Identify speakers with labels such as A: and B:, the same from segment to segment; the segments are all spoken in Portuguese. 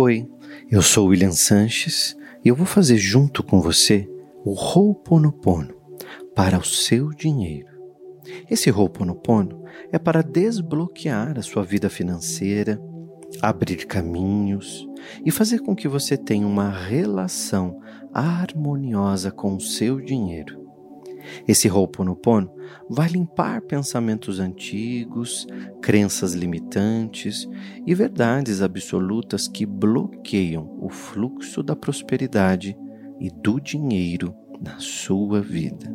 A: Oi, eu sou William Sanches e eu vou fazer junto com você o Ho'oponopono para o seu dinheiro. Esse Ho'oponopono é para desbloquear a sua vida financeira, abrir caminhos e fazer com que você tenha uma relação harmoniosa com o seu dinheiro. Esse Ho'oponopono vai limpar pensamentos antigos, crenças limitantes e verdades absolutas que bloqueiam o fluxo da prosperidade e do dinheiro na sua vida.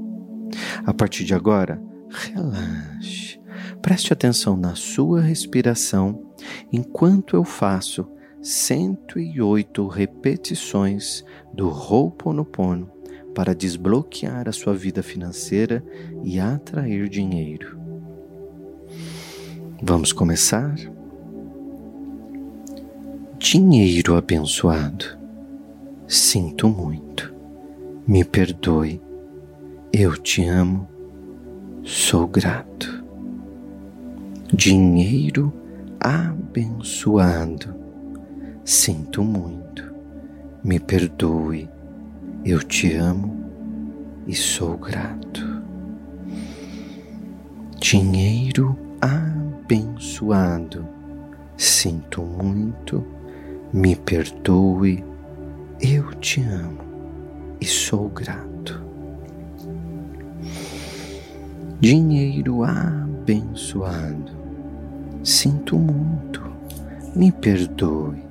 A: A partir de agora, relaxe. Preste atenção na sua respiração enquanto eu faço 108 repetições do Ho'oponopono para desbloquear a sua vida financeira e atrair dinheiro. Vamos começar? Dinheiro abençoado. Sinto muito. Me perdoe. Eu te amo. Sou grato. Dinheiro abençoado. Sinto muito. Me perdoe eu te amo e sou grato. Dinheiro abençoado, sinto muito, me perdoe, eu te amo e sou grato. Dinheiro abençoado, sinto muito, me perdoe,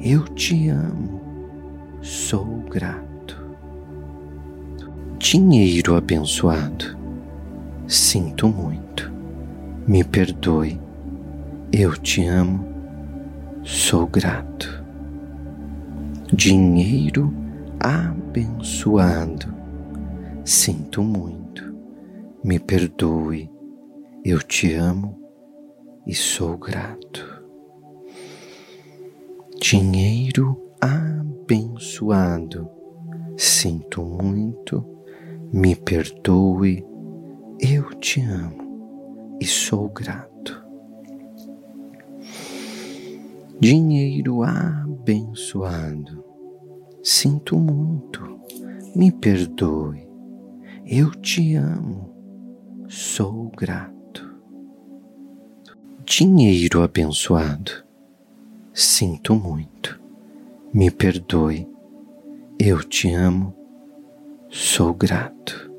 A: eu te amo, sou grato dinheiro abençoado. Sinto muito. Me perdoe. Eu te amo. Sou grato. Dinheiro abençoado. Sinto muito. Me perdoe. Eu te amo e sou grato. Dinheiro abençoado. Sinto muito me perdoe, eu te amo e sou grato. Dinheiro abençoado, sinto muito, me perdoe, eu te amo, sou grato. Dinheiro abençoado, sinto muito, me perdoe, eu te amo, sou grato.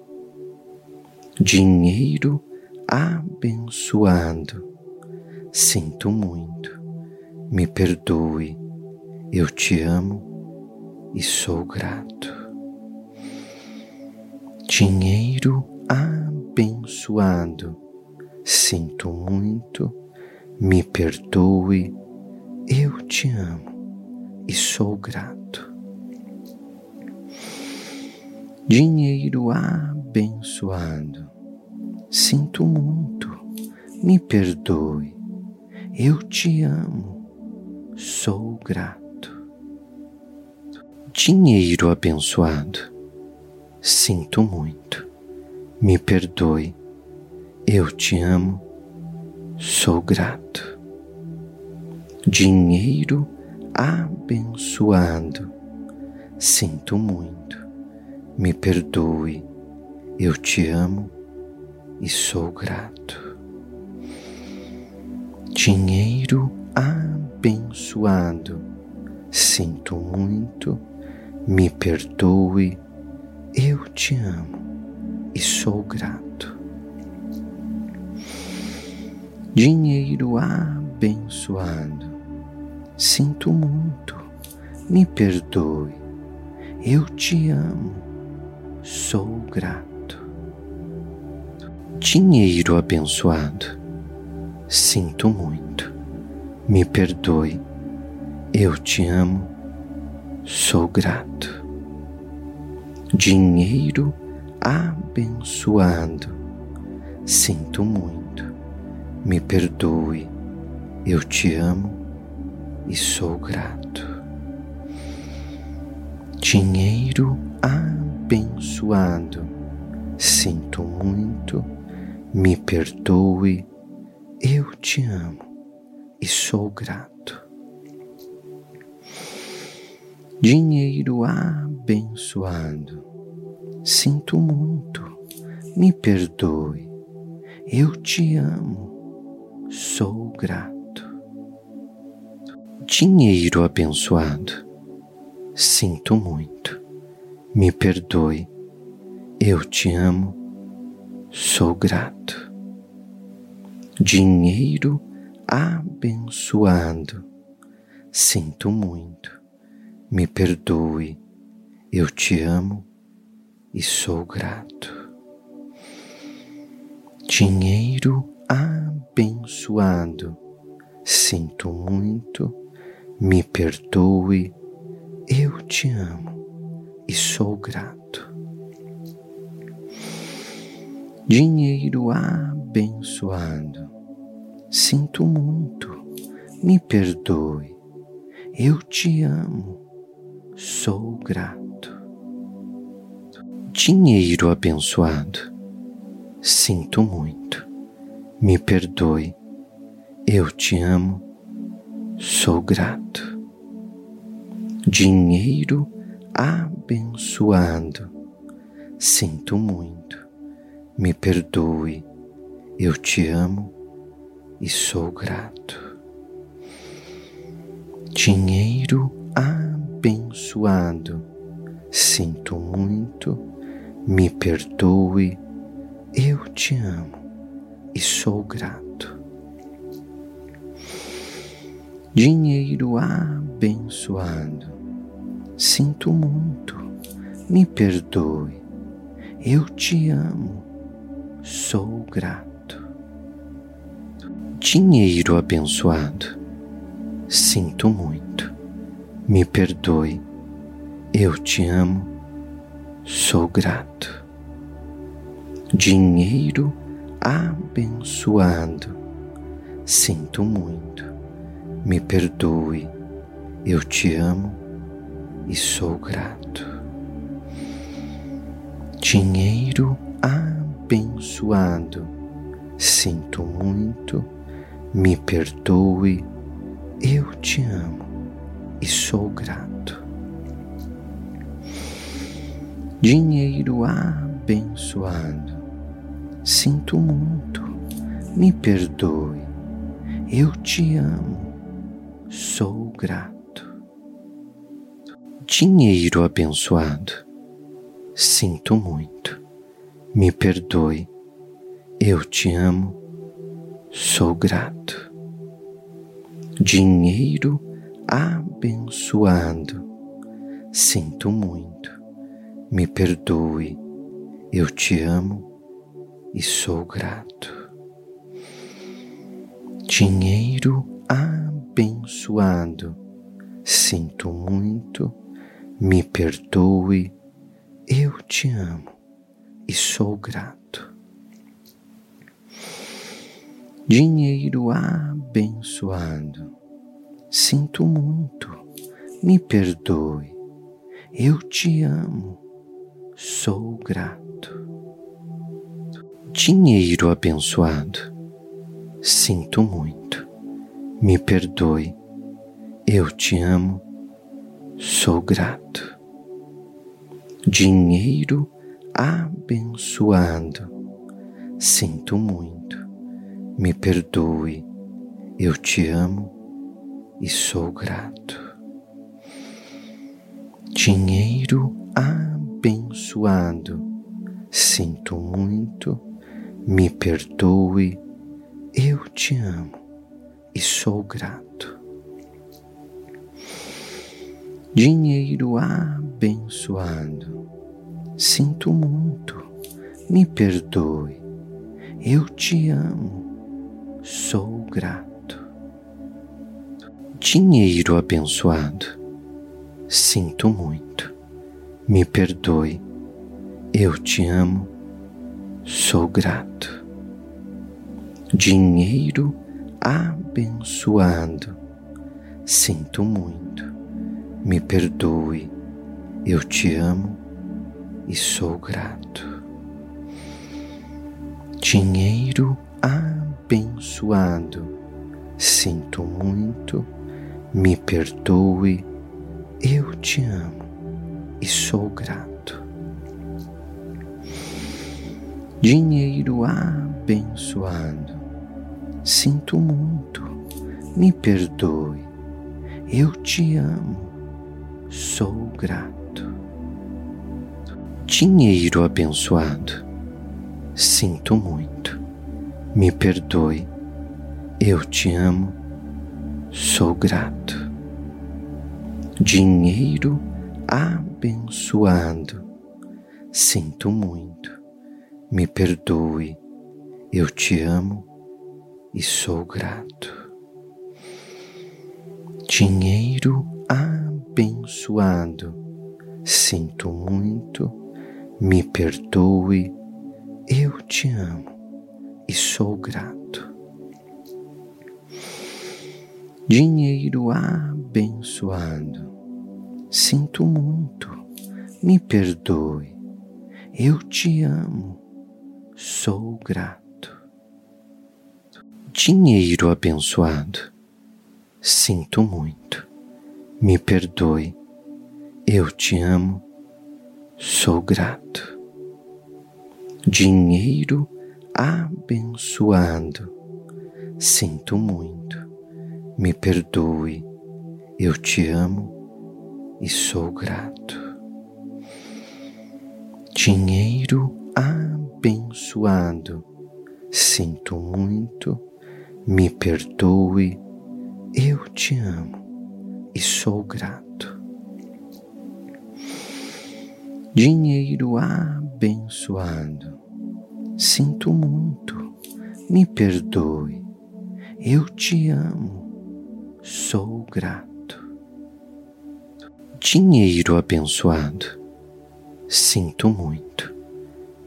A: Dinheiro abençoado, sinto muito, me perdoe, eu te amo e sou grato. Dinheiro abençoado, sinto muito, me perdoe, eu te amo e sou grato dinheiro abençoado. Sinto muito, me perdoe, eu te amo, sou grato. Dinheiro abençoado, sinto muito, me perdoe, eu te amo, sou grato. Dinheiro abençoado, sinto muito me perdoe, eu te amo e sou grato. Dinheiro abençoado, sinto muito, me perdoe, eu te amo e sou grato. Dinheiro abençoado, sinto muito, me perdoe, eu te amo sou grato. Dinheiro abençoado, sinto muito, me perdoe, eu te amo, sou grato. Dinheiro abençoado, sinto muito, me perdoe, eu te amo e sou grato. Dinheiro abençoado abençoado. Sinto muito, me perdoe, eu te amo e sou grato. Dinheiro abençoado, sinto muito, me perdoe, eu te amo, sou grato. Dinheiro abençoado, sinto muito, me perdoe, eu te amo, sou grato. Dinheiro abençoado, sinto muito. Me perdoe, eu te amo e sou grato. Dinheiro abençoado, sinto muito, me perdoe, eu te amo e sou grato. Dinheiro abençoado, sinto muito, me perdoe, eu te amo. Sou grato. Dinheiro abençoado, sinto muito, me perdoe, eu te amo, sou grato. Dinheiro abençoado, sinto muito, me perdoe, eu te amo e sou grato. Dinheiro abençoado abençoado. Sinto muito, me perdoe, eu te amo e sou grato. Dinheiro abençoado. Sinto muito, me perdoe, eu te amo, sou grato. Dinheiro abençoado. Sinto muito. Me perdoe, eu te amo, sou grato. Dinheiro abençoado, sinto muito, me perdoe, eu te amo e sou grato. Dinheiro abençoado, sinto muito, me perdoe, eu te amo e sou grato. Dinheiro abençoado, sinto muito, me perdoe, eu te amo, sou grato. Dinheiro abençoado, sinto muito, me perdoe, eu te amo, sou grato. Dinheiro abençoado. Sinto muito, me perdoe, eu te amo e sou grato. Dinheiro abençoado, sinto muito, me perdoe, eu te amo e sou grato. Dinheiro abençoado, Sinto muito, me perdoe, eu te amo, sou grato. Dinheiro abençoado, sinto muito, me perdoe, eu te amo, sou grato. Dinheiro abençoado, sinto muito, me perdoe, eu te amo, e sou grato. Dinheiro abençoado, sinto muito, me perdoe, eu te amo e sou grato. Dinheiro abençoado, sinto muito, me perdoe, eu te amo, sou grato. Dinheiro abençoado. Sinto muito, me perdoe, eu te amo, sou grato. Dinheiro abençoado. Sinto muito, me perdoe, eu te amo e sou grato. Dinheiro abençoado. Sinto muito, me perdoe, eu te amo e sou grato. Dinheiro abençoado, sinto muito, me perdoe, eu te amo, sou grato. Dinheiro abençoado, sinto muito, me perdoe, eu te amo, sou grato. Dinheiro abençoado, sinto muito, me perdoe, eu te amo e sou grato. Dinheiro abençoado, sinto muito, me perdoe, eu te amo e sou grato. Dinheiro abençoado, sinto muito, me perdoe, eu te amo, sou grato. Dinheiro abençoado, sinto muito, me perdoe, eu te amo, sou grato. Dinheiro abençoado, sinto muito, me perdoe, eu te amo e sou grato. Dinheiro abençoado, sinto muito, me perdoe, eu te amo e sou grato. Dinheiro abençoado, sinto muito, me perdoe, eu te amo, sou grato. Dinheiro abençoado, sinto muito,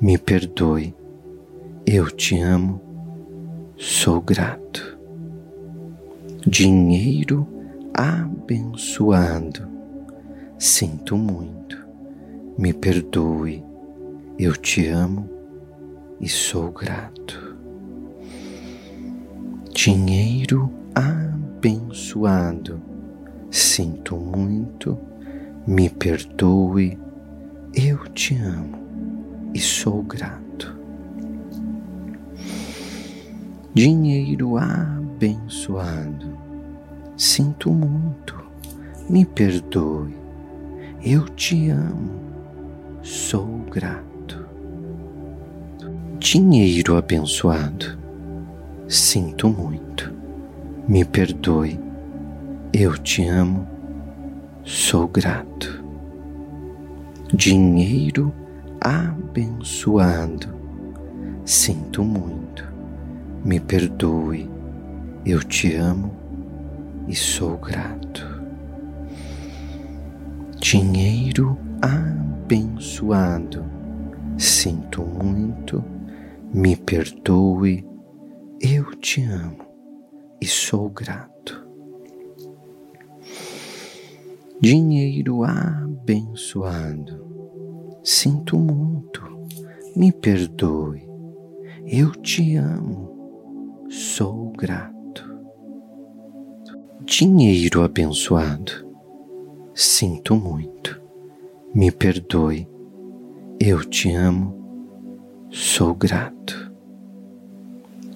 A: me perdoe, eu te amo, sou grato. Dinheiro abençoado, sinto muito, me perdoe, eu te amo e sou grato. Dinheiro abençoado, sinto muito, me perdoe, eu te amo e sou grato. Dinheiro abençoado, sinto muito, me perdoe, eu te amo, sou grato. Dinheiro abençoado, sinto muito, me perdoe, eu te amo, sou grato. Dinheiro abençoado, sinto muito, me perdoe, eu te amo e sou grato. Dinheiro abençoado, sinto muito, me perdoe, eu te amo e sou grato. Dinheiro abençoado, sinto muito, me perdoe, eu te amo, sou grato. Dinheiro abençoado, sinto muito, me perdoe, eu te amo, sou grato.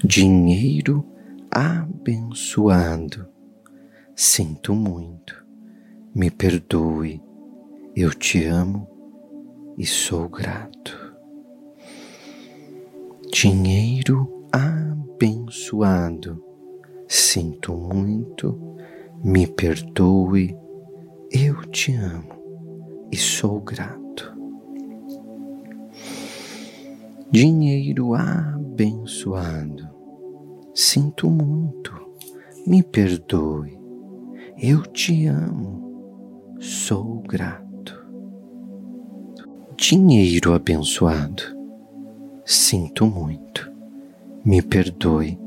A: Dinheiro abençoado, sinto muito, me perdoe, eu te amo e sou grato. Dinheiro abençoado, sinto muito, me perdoe, eu te amo. E sou grato. Dinheiro abençoado, sinto muito, me perdoe, eu te amo, sou grato. Dinheiro abençoado. Sinto muito, me perdoe,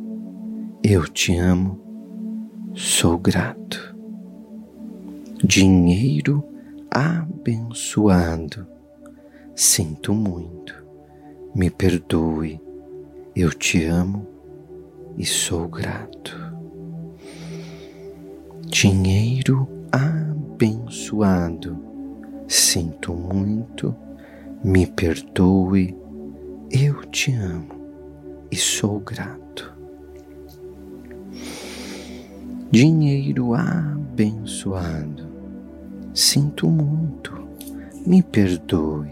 A: eu te amo, sou grato. Dinheiro abençoado. Sinto muito, me perdoe, eu te amo e sou grato. Dinheiro abençoado. Sinto muito, me perdoe, eu te amo e sou grato. Dinheiro abençoado, sinto muito, me perdoe,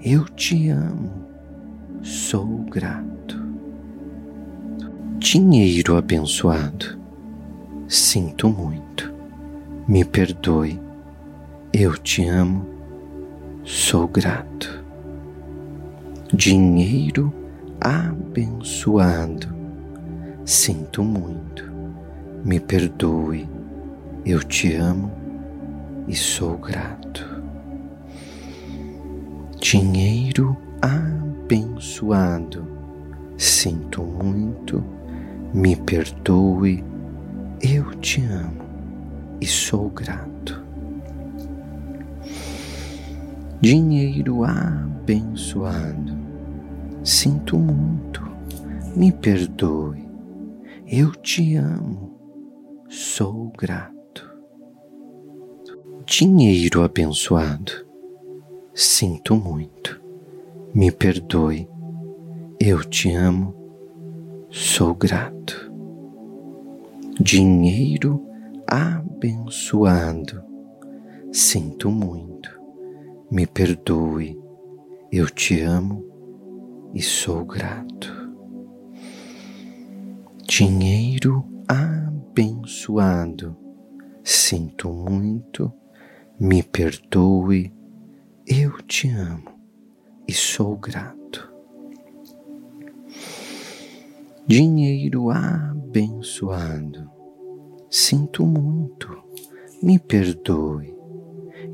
A: eu te amo, sou grato. Dinheiro abençoado, sinto muito, me perdoe, eu te amo, sou grato. Dinheiro abençoado, sinto muito, me perdoe, eu te amo e sou grato. Dinheiro abençoado, sinto muito, me perdoe, eu te amo e sou grato. Dinheiro abençoado, sinto muito, me perdoe, eu te amo, sou grato. Dinheiro abençoado, sinto muito, me perdoe, eu te amo, sou grato. Dinheiro abençoado, sinto muito, me perdoe, eu te amo e sou grato. Dinheiro abençoado, sinto muito, me perdoe, eu te amo e sou grato. Dinheiro abençoado. Sinto muito, me perdoe,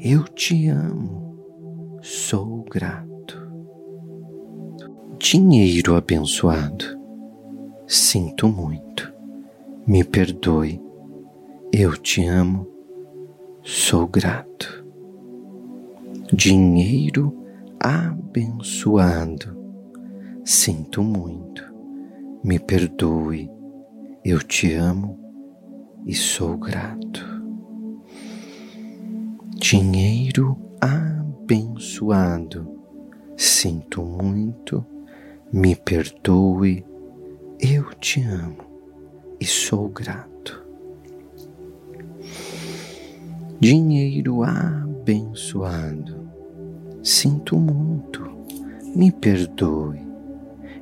A: eu te amo, sou grato. Dinheiro abençoado, sinto muito, me perdoe, eu te amo, sou grato. Dinheiro abençoado, sinto muito. Me perdoe, eu te amo e sou grato. Dinheiro abençoado, sinto muito, me perdoe, eu te amo e sou grato. Dinheiro abençoado, sinto muito, me perdoe,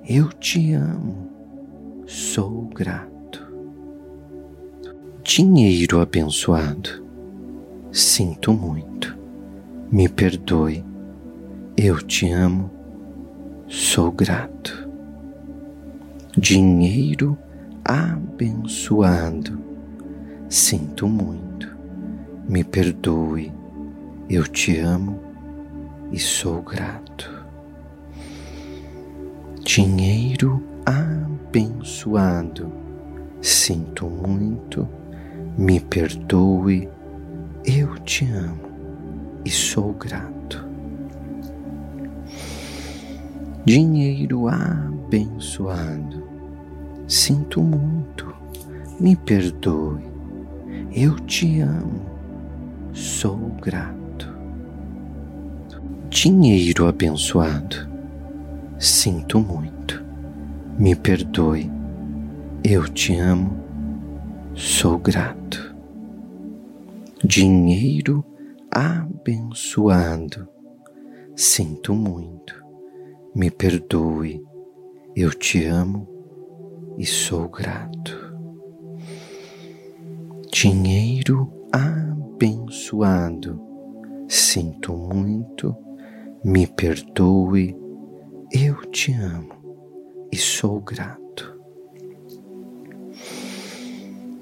A: eu te amo sou grato. Dinheiro abençoado, sinto muito, me perdoe, eu te amo, sou grato. Dinheiro abençoado, sinto muito, me perdoe, eu te amo e sou grato. Dinheiro abençoado. Sinto muito, me perdoe, eu te amo e sou grato. Dinheiro abençoado. Sinto muito, me perdoe, eu te amo, sou grato. Dinheiro abençoado. Sinto muito. Me perdoe, eu te amo, sou grato. Dinheiro abençoado, sinto muito, me perdoe, eu te amo e sou grato. Dinheiro abençoado, sinto muito, me perdoe, eu te amo e sou grato.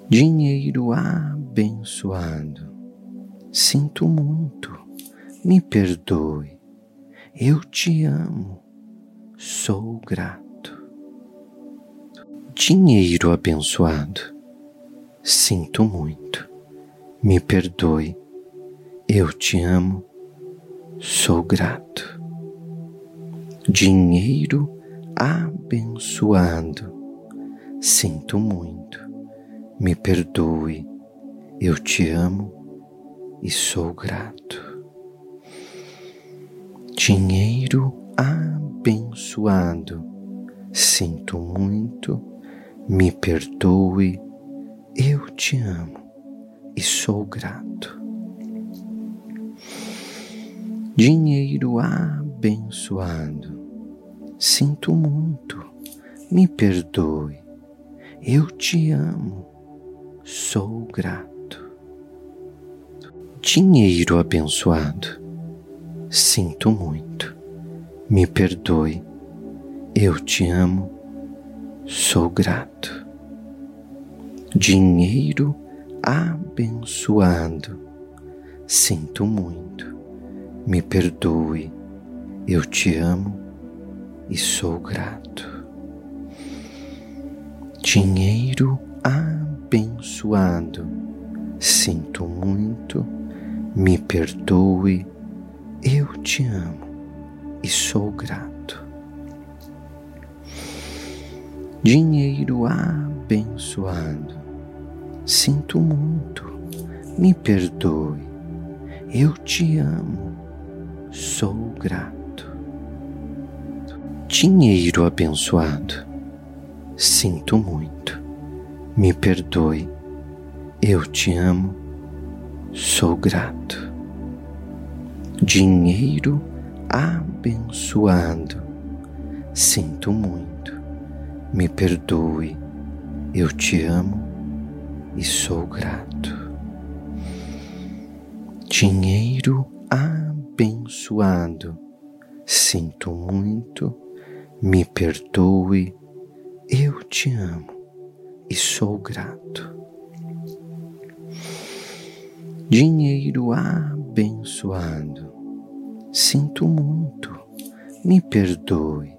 A: Dinheiro abençoado, sinto muito, me perdoe, eu te amo, sou grato. Dinheiro abençoado, sinto muito, me perdoe, eu te amo, sou grato. Dinheiro abençoado. Sinto muito, me perdoe, eu te amo e sou grato. Dinheiro abençoado, sinto muito, me perdoe, eu te amo e sou grato. Dinheiro abençoado, sinto muito, me perdoe, eu te amo, sou grato. Dinheiro abençoado, sinto muito, me perdoe, eu te amo, sou grato. Dinheiro abençoado, sinto muito, me perdoe, eu te amo e sou grato. Dinheiro abençoado, sinto muito, me perdoe, eu te amo e sou grato. Dinheiro abençoado, sinto muito, me perdoe, eu te amo, sou grato. Dinheiro abençoado, sinto muito, me perdoe, eu te amo, sou grato. Dinheiro abençoado, sinto muito, me perdoe, eu te amo e sou grato. Dinheiro abençoado, sinto muito, me perdoe, eu te amo e sou grato dinheiro abençoado. Sinto muito, me perdoe,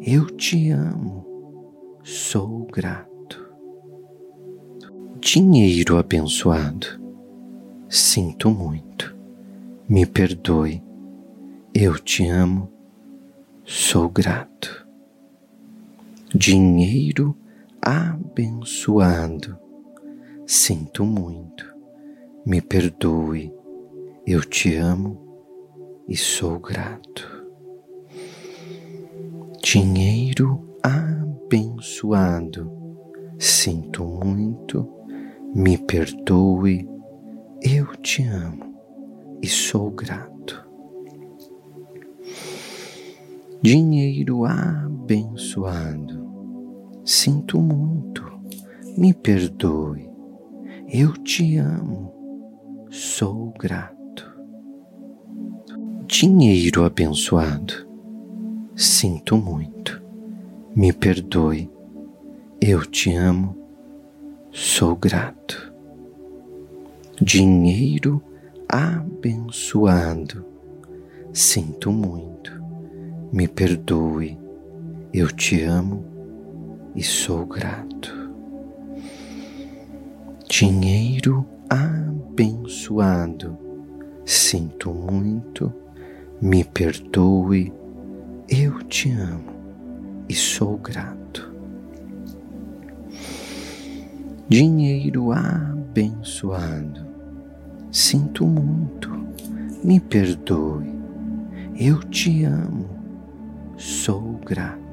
A: eu te amo, sou grato. Dinheiro abençoado, sinto muito, me perdoe, eu te amo, sou grato. Dinheiro abençoado, sinto muito. Me perdoe, eu te amo e sou grato. Dinheiro abençoado, sinto muito, me perdoe, eu te amo e sou grato. Dinheiro abençoado, sinto muito, me perdoe, eu te amo. Sou grato. Dinheiro abençoado, sinto muito, me perdoe, eu te amo, sou grato. Dinheiro abençoado, sinto muito, me perdoe, eu te amo e sou grato. Dinheiro abençoado. Sinto muito, me perdoe, eu te amo e sou grato. Dinheiro abençoado. Sinto muito, me perdoe, eu te amo, sou grato.